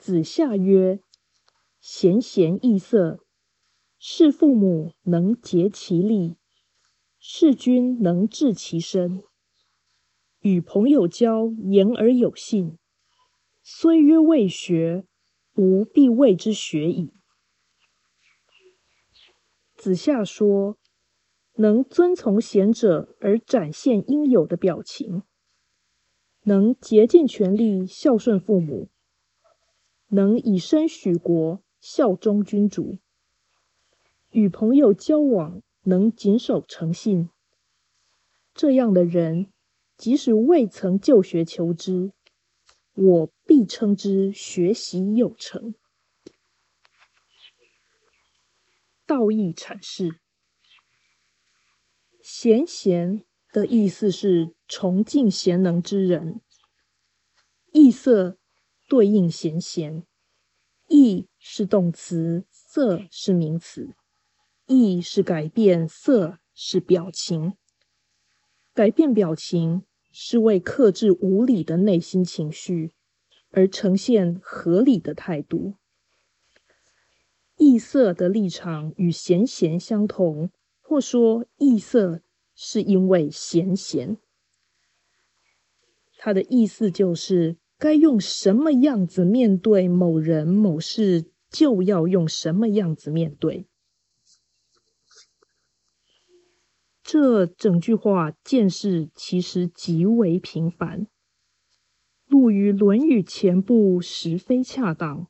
子夏曰：“贤贤易色，事父母能竭其力，事君能治其身。与朋友交，言而有信，虽曰未学，吾必谓之学矣。”子夏说：“能遵从贤者而展现应有的表情，能竭尽全力孝顺父母。”能以身许国，效忠君主；与朋友交往，能谨守诚信。这样的人，即使未曾就学求知，我必称之学习有成。道义阐释：贤贤的意思是崇敬贤能之人，义色。对应贤贤，异是动词，色是名词。意是改变，色是表情。改变表情是为克制无理的内心情绪，而呈现合理的态度。异色的立场与贤贤相同，或说异色是因为贤贤。它的意思就是。该用什么样子面对某人某事，就要用什么样子面对。这整句话见识其实极为平凡，录于《论语》前部实非恰当。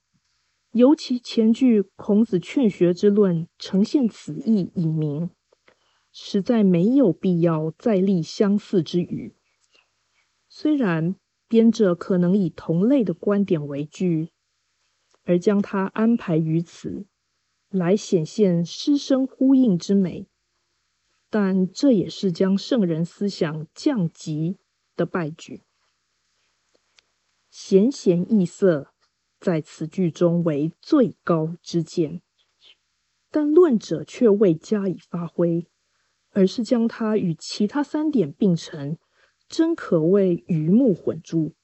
尤其前句孔子劝学之论呈现此意以明，实在没有必要再立相似之语。虽然。编者可能以同类的观点为据，而将它安排于此，来显现师生呼应之美。但这也是将圣人思想降级的败举。贤贤易色，在此句中为最高之见，但论者却未加以发挥，而是将它与其他三点并成。真可谓鱼目混珠。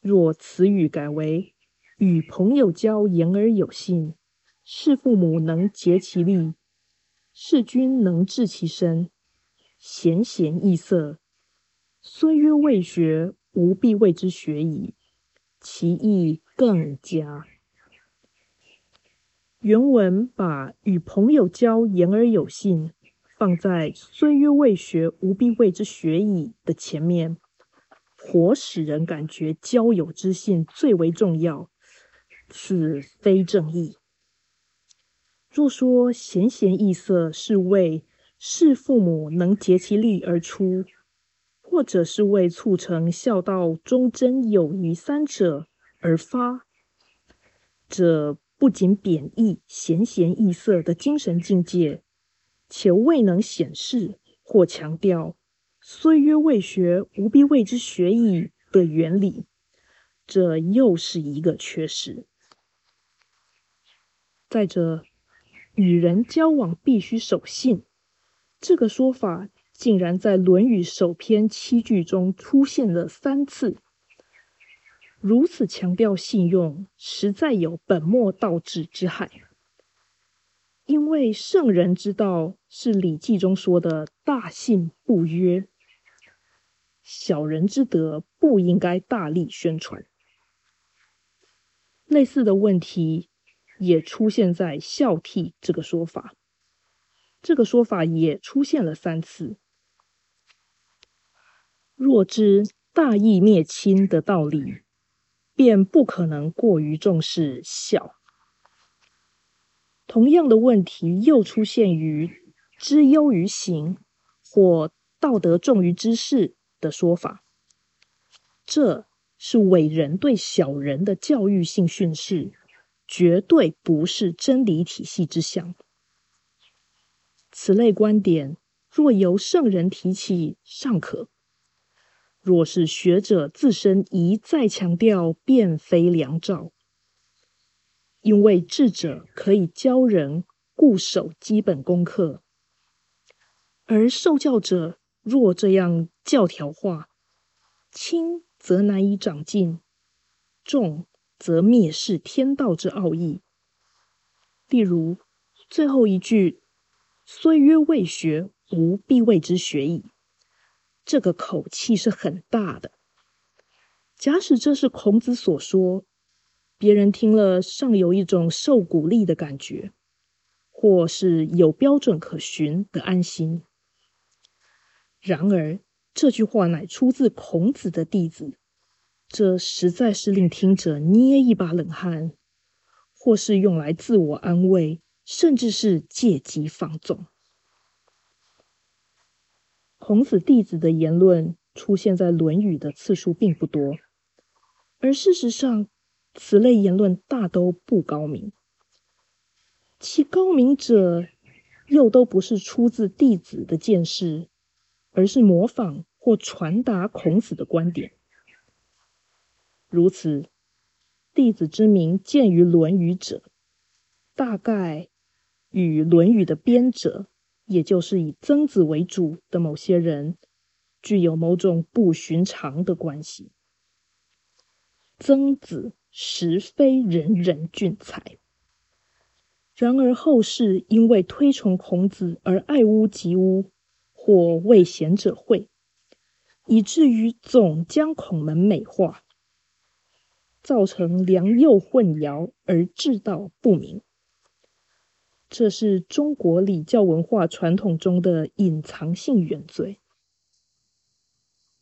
若此语改为“与朋友交，言而有信；事父母能竭其力，事君能治其身。贤贤易色，虽曰未学，吾必谓之学矣。”其意更佳。原文把“与朋友交，言而有信”。放在“虽曰未学，吾必谓之学矣”的前面，活使人感觉交友之信最为重要，此非正义。若说贤贤易色是为视父母能竭其力而出，或者是为促成孝道、忠贞、友谊三者而发，这不仅贬义贤贤易色的精神境界。且未能显示或强调“虽曰未学，吾必谓之学矣”的原理，这又是一个缺失。再者，与人交往必须守信，这个说法竟然在《论语》首篇七句中出现了三次，如此强调信用，实在有本末倒置之害。因为圣人之道是《礼记》中说的“大信不约”，小人之德不应该大力宣传。类似的问题也出现在“孝悌”这个说法，这个说法也出现了三次。若知大义灭亲的道理，便不可能过于重视孝。同样的问题又出现于“知优于行”或“道德重于知识”的说法，这是伟人对小人的教育性训示，绝对不是真理体系之象。此类观点若由圣人提起尚可，若是学者自身一再强调，便非良兆。因为智者可以教人固守基本功课，而受教者若这样教条化，轻则难以长进，重则蔑视天道之奥义。例如最后一句“虽曰未学，吾必谓之学矣”，这个口气是很大的。假使这是孔子所说，别人听了尚有一种受鼓励的感觉，或是有标准可循的安心。然而这句话乃出自孔子的弟子，这实在是令听者捏一把冷汗。或是用来自我安慰，甚至是借机放纵。孔子弟子的言论出现在《论语》的次数并不多，而事实上，此类言论大都不高明。其高明者，又都不是出自弟子的见识，而是模仿或传达孔子的观点。如此。弟子之名见于《论语》者，大概与《论语》的编者，也就是以曾子为主的某些人，具有某种不寻常的关系。曾子实非人人俊才，然而后世因为推崇孔子而爱屋及乌，或为贤者讳，以至于总将孔门美化。造成良莠混淆而志道不明，这是中国礼教文化传统中的隐藏性原罪。